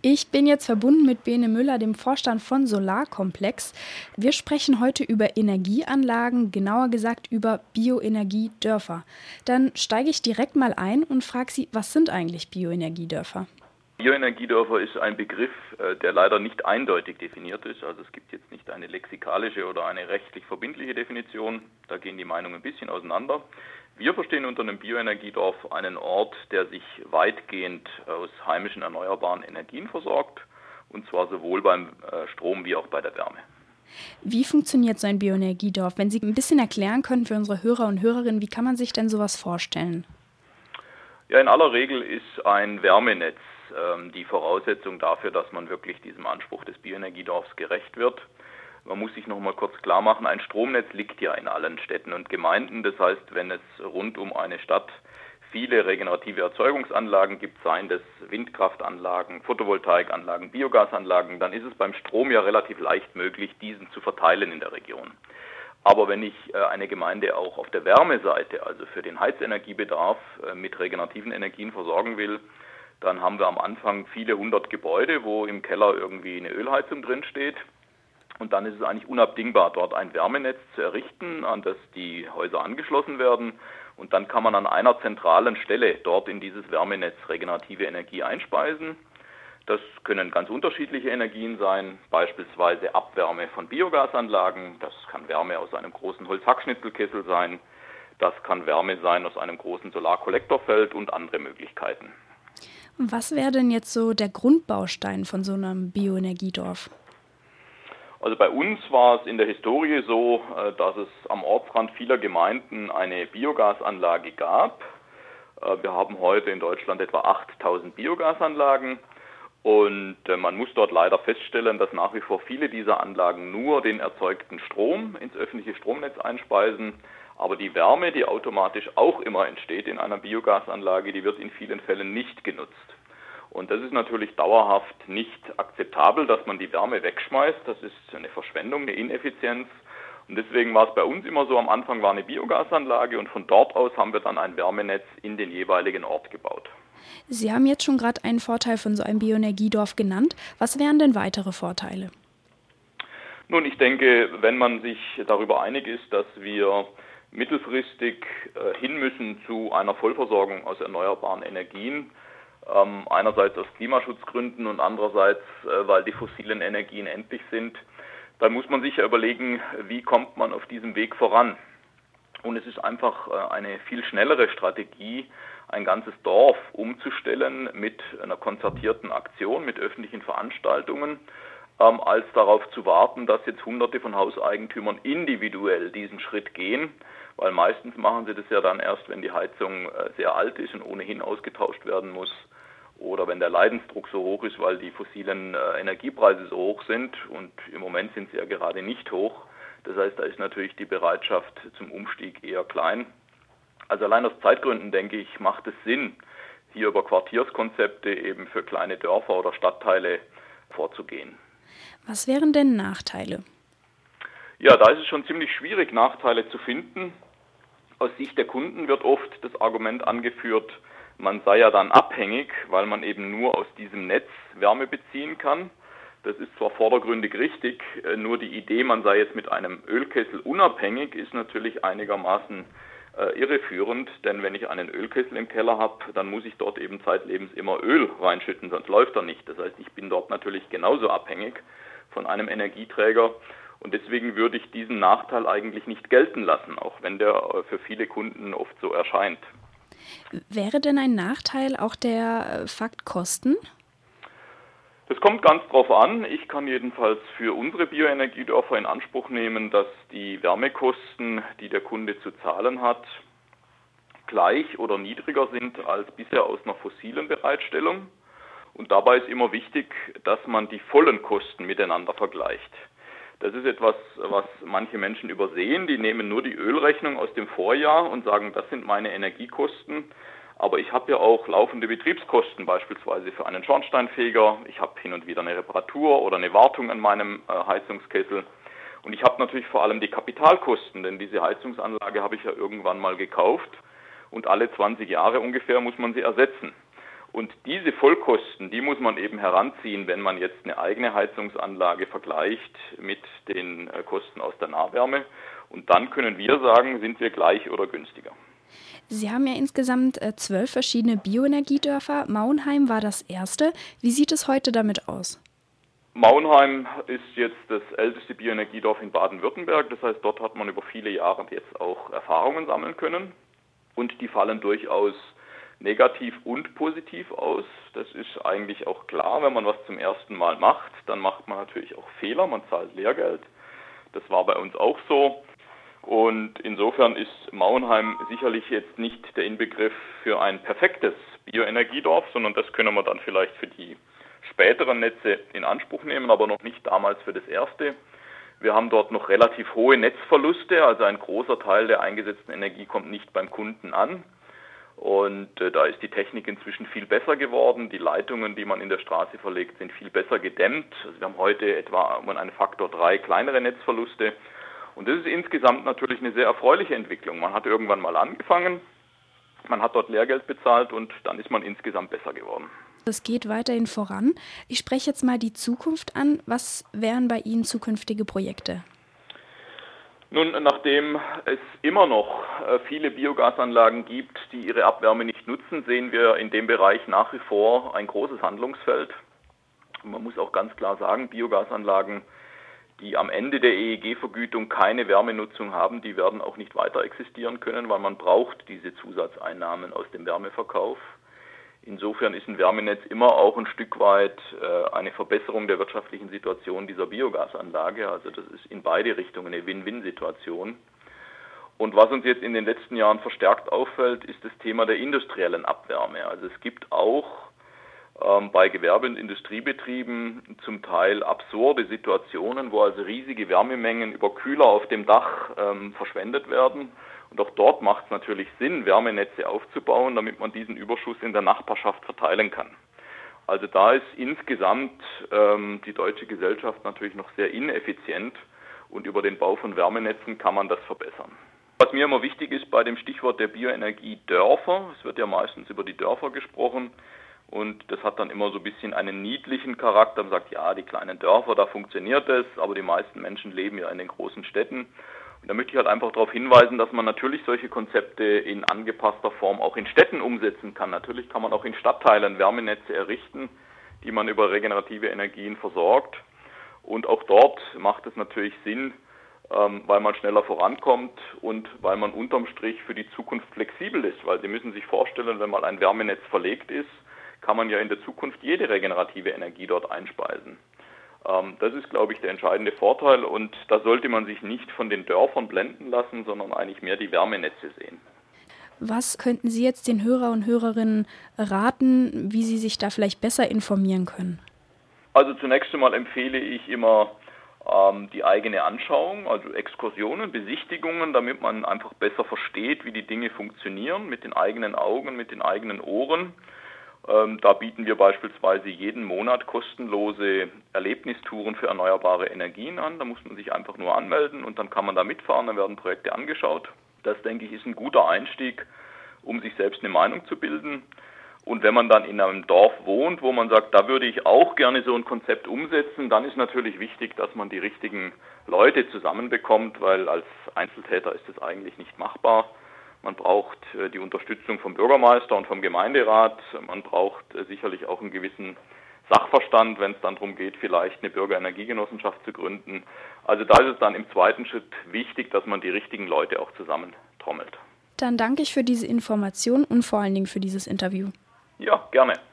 Ich bin jetzt verbunden mit Bene Müller, dem Vorstand von Solarkomplex. Wir sprechen heute über Energieanlagen, genauer gesagt über Bioenergiedörfer. Dann steige ich direkt mal ein und frage Sie, was sind eigentlich Bioenergiedörfer? Bioenergiedörfer ist ein Begriff, äh, der leider nicht eindeutig definiert ist. Also es gibt jetzt nicht eine lexikalische oder eine rechtlich verbindliche Definition. Da gehen die Meinungen ein bisschen auseinander. Wir verstehen unter einem Bioenergiedorf einen Ort, der sich weitgehend aus heimischen erneuerbaren Energien versorgt, und zwar sowohl beim äh, Strom wie auch bei der Wärme. Wie funktioniert so ein Bioenergiedorf? Wenn Sie ein bisschen erklären können für unsere Hörer und Hörerinnen, wie kann man sich denn sowas vorstellen? Ja, in aller Regel ist ein Wärmenetz ähm, die Voraussetzung dafür, dass man wirklich diesem Anspruch des Bioenergiedorfs gerecht wird. Man muss sich noch mal kurz klar machen, ein Stromnetz liegt ja in allen Städten und Gemeinden. Das heißt, wenn es rund um eine Stadt viele regenerative Erzeugungsanlagen gibt, seien das Windkraftanlagen, Photovoltaikanlagen, Biogasanlagen, dann ist es beim Strom ja relativ leicht möglich, diesen zu verteilen in der Region. Aber wenn ich äh, eine Gemeinde auch auf der Wärmeseite, also für den Heizenergiebedarf äh, mit regenerativen Energien versorgen will, dann haben wir am Anfang viele hundert Gebäude, wo im Keller irgendwie eine Ölheizung drin steht. Und dann ist es eigentlich unabdingbar, dort ein Wärmenetz zu errichten, an das die Häuser angeschlossen werden. Und dann kann man an einer zentralen Stelle dort in dieses Wärmenetz regenerative Energie einspeisen. Das können ganz unterschiedliche Energien sein, beispielsweise Abwärme von Biogasanlagen. Das kann Wärme aus einem großen Holzhackschnitzelkessel sein. Das kann Wärme sein aus einem großen Solarkollektorfeld und andere Möglichkeiten. Was wäre denn jetzt so der Grundbaustein von so einem Bioenergiedorf? Also bei uns war es in der Historie so, äh, dass es am Ortsrand vieler Gemeinden eine Biogasanlage gab. Äh, wir haben heute in Deutschland etwa 8000 Biogasanlagen und äh, man muss dort leider feststellen, dass nach wie vor viele dieser Anlagen nur den erzeugten Strom ins öffentliche Stromnetz einspeisen. Aber die Wärme, die automatisch auch immer entsteht in einer Biogasanlage, die wird in vielen Fällen nicht genutzt. Und das ist natürlich dauerhaft nicht akzeptabel, dass man die Wärme wegschmeißt. Das ist eine Verschwendung, eine Ineffizienz. Und deswegen war es bei uns immer so, am Anfang war eine Biogasanlage und von dort aus haben wir dann ein Wärmenetz in den jeweiligen Ort gebaut. Sie haben jetzt schon gerade einen Vorteil von so einem Bioenergiedorf genannt. Was wären denn weitere Vorteile? Nun, ich denke, wenn man sich darüber einig ist, dass wir mittelfristig äh, hin müssen zu einer Vollversorgung aus erneuerbaren Energien. Ähm, einerseits aus Klimaschutzgründen und andererseits, äh, weil die fossilen Energien endlich sind. Dann muss man sich ja überlegen, wie kommt man auf diesem Weg voran. Und es ist einfach äh, eine viel schnellere Strategie, ein ganzes Dorf umzustellen mit einer konzertierten Aktion, mit öffentlichen Veranstaltungen, ähm, als darauf zu warten, dass jetzt Hunderte von Hauseigentümern individuell diesen Schritt gehen weil meistens machen sie das ja dann erst, wenn die Heizung äh, sehr alt ist und ohnehin ausgetauscht werden muss oder wenn der Leidensdruck so hoch ist, weil die fossilen äh, Energiepreise so hoch sind und im Moment sind sie ja gerade nicht hoch. Das heißt, da ist natürlich die Bereitschaft zum Umstieg eher klein. Also allein aus Zeitgründen denke ich, macht es Sinn, hier über Quartierskonzepte eben für kleine Dörfer oder Stadtteile vorzugehen. Was wären denn Nachteile? Ja, da ist es schon ziemlich schwierig, Nachteile zu finden. Aus Sicht der Kunden wird oft das Argument angeführt, man sei ja dann abhängig, weil man eben nur aus diesem Netz Wärme beziehen kann. Das ist zwar vordergründig richtig, äh, nur die Idee, man sei jetzt mit einem Ölkessel unabhängig, ist natürlich einigermaßen äh, irreführend, denn wenn ich einen Ölkessel im Keller habe, dann muss ich dort eben zeitlebens immer Öl reinschütten, sonst läuft er nicht. Das heißt, ich bin dort natürlich genauso abhängig von einem Energieträger und deswegen würde ich diesen Nachteil eigentlich nicht gelten lassen, auch wenn der äh, für viele Kunden oft so erscheint. Wäre denn ein Nachteil auch der äh, Fakt Kosten? Das kommt ganz drauf an. Ich kann jedenfalls für unsere Bioenergiedörfer in Anspruch nehmen, dass die Wärmekosten, die der Kunde zu zahlen hat, gleich oder niedriger sind als bisher aus einer fossilen Bereitstellung. Und dabei ist immer wichtig, dass man die vollen Kosten miteinander vergleicht. Das ist etwas, was manche Menschen übersehen. Die nehmen nur die Ölrechnung aus dem Vorjahr und sagen, das sind meine Energiekosten. Aber ich habe ja auch laufende Betriebskosten, beispielsweise für einen Schornsteinfeger. Ich habe hin und wieder eine Reparatur oder eine Wartung an meinem äh, Heizungskessel. Und ich habe natürlich vor allem die Kapitalkosten, denn diese Heizungsanlage habe ich ja irgendwann mal gekauft und alle 20 Jahre ungefähr muss man sie ersetzen. Und diese Vollkosten, die muss man eben heranziehen, wenn man jetzt eine eigene Heizungsanlage vergleicht mit den äh, Kosten aus der Nahwärme. Und dann können wir sagen, sind wir gleich oder günstiger. Sie haben ja insgesamt äh, zwölf verschiedene Bioenergiedörfer. Mauenheim war das erste. Wie sieht es heute damit aus? Mauenheim ist jetzt das älteste Bioenergiedorf in Baden-Württemberg. Das heißt, dort hat man über viele Jahre jetzt auch Erfahrungen sammeln können. Und die fallen durchaus negativ und positiv aus. Das ist eigentlich auch klar, wenn man was zum ersten Mal macht, dann macht man natürlich auch Fehler, man zahlt Lehrgeld. Das war bei uns auch so. Und insofern ist Mauenheim sicherlich jetzt nicht der Inbegriff für ein perfektes Bioenergiedorf, sondern das können wir dann vielleicht für die späteren Netze in Anspruch nehmen, aber noch nicht damals für das erste. Wir haben dort noch relativ hohe Netzverluste, also ein großer Teil der eingesetzten Energie kommt nicht beim Kunden an. Und äh, da ist die Technik inzwischen viel besser geworden. Die Leitungen, die man in der Straße verlegt, sind viel besser gedämmt. Also wir haben heute etwa um einen Faktor drei kleinere Netzverluste. Und das ist insgesamt natürlich eine sehr erfreuliche Entwicklung. Man hat irgendwann mal angefangen, man hat dort Lehrgeld bezahlt und dann ist man insgesamt besser geworden. Es geht weiterhin voran. Ich spreche jetzt mal die Zukunft an. Was wären bei Ihnen zukünftige Projekte? Nun, nachdem es immer noch äh, viele Biogasanlagen gibt, die ihre Abwärme nicht nutzen, sehen wir in dem Bereich nach wie vor ein großes Handlungsfeld. Man muss auch ganz klar sagen, Biogasanlagen, die am Ende der EEG-Vergütung keine Wärmenutzung haben, die werden auch nicht weiter existieren können, weil man braucht diese Zusatzeinnahmen aus dem Wärmeverkauf. Insofern ist ein Wärmenetz immer auch ein Stück weit äh, eine Verbesserung der wirtschaftlichen Situation dieser Biogasanlage. Also das ist in beide Richtungen eine Win-Win-Situation. Und was uns jetzt in den letzten Jahren verstärkt auffällt, ist das Thema der industriellen Abwärme. Also es gibt auch bei Gewerbe- und Industriebetrieben zum Teil absurde Situationen, wo also riesige Wärmemengen über Kühler auf dem Dach ähm, verschwendet werden und auch dort macht es natürlich Sinn, Wärmenetze aufzubauen, damit man diesen Überschuss in der Nachbarschaft verteilen kann. Also da ist insgesamt ähm, die deutsche Gesellschaft natürlich noch sehr ineffizient und über den Bau von Wärmenetzen kann man das verbessern. Was mir immer wichtig ist bei dem Stichwort der Bioenergie Dörfer, es wird ja meistens über die Dörfer gesprochen und das hat dann immer so ein bisschen einen niedlichen Charakter. Man sagt, ja, die kleinen Dörfer, da funktioniert es, aber die meisten Menschen leben ja in den großen Städten. Und da möchte ich halt einfach darauf hinweisen, dass man natürlich solche Konzepte in angepasster Form auch in Städten umsetzen kann. Natürlich kann man auch in Stadtteilen Wärmenetze errichten, die man über regenerative Energien versorgt. Und auch dort macht es natürlich Sinn, ähm, weil man schneller vorankommt und weil man unterm Strich für die Zukunft flexibel ist. Weil Sie müssen sich vorstellen, wenn mal ein Wärmenetz verlegt ist, kann man ja in der Zukunft jede regenerative Energie dort einspeisen. Ähm, das ist, glaube ich, der entscheidende Vorteil und da sollte man sich nicht von den Dörfern blenden lassen, sondern eigentlich mehr die Wärmenetze sehen. Was könnten Sie jetzt den Hörer und Hörerinnen raten, wie sie sich da vielleicht besser informieren können? Also zunächst einmal empfehle ich immer ähm, die eigene Anschauung, also Exkursionen, Besichtigungen, damit man einfach besser versteht, wie die Dinge funktionieren, mit den eigenen Augen, mit den eigenen Ohren. Ähm, da bieten wir beispielsweise jeden Monat kostenlose Erlebnistouren für erneuerbare Energien an. Da muss man sich einfach nur anmelden und dann kann man da mitfahren, dann werden Projekte angeschaut. Das, denke ich, ist ein guter Einstieg, um sich selbst eine Meinung zu bilden. Und wenn man dann in einem Dorf wohnt, wo man sagt, da würde ich auch gerne so ein Konzept umsetzen, dann ist natürlich wichtig, dass man die richtigen Leute zusammenbekommt, weil als Einzeltäter ist es eigentlich nicht machbar. Man braucht äh, die Unterstützung vom Bürgermeister und vom Gemeinderat. Man braucht äh, sicherlich auch einen gewissen Sachverstand, wenn es dann darum geht, vielleicht eine Bürgerenergiegenossenschaft zu gründen. Also da ist es dann im zweiten Schritt wichtig, dass man die richtigen Leute auch zusammentrommelt. Dann danke ich für diese Information und vor allen Dingen für dieses Interview. Ja, gerne.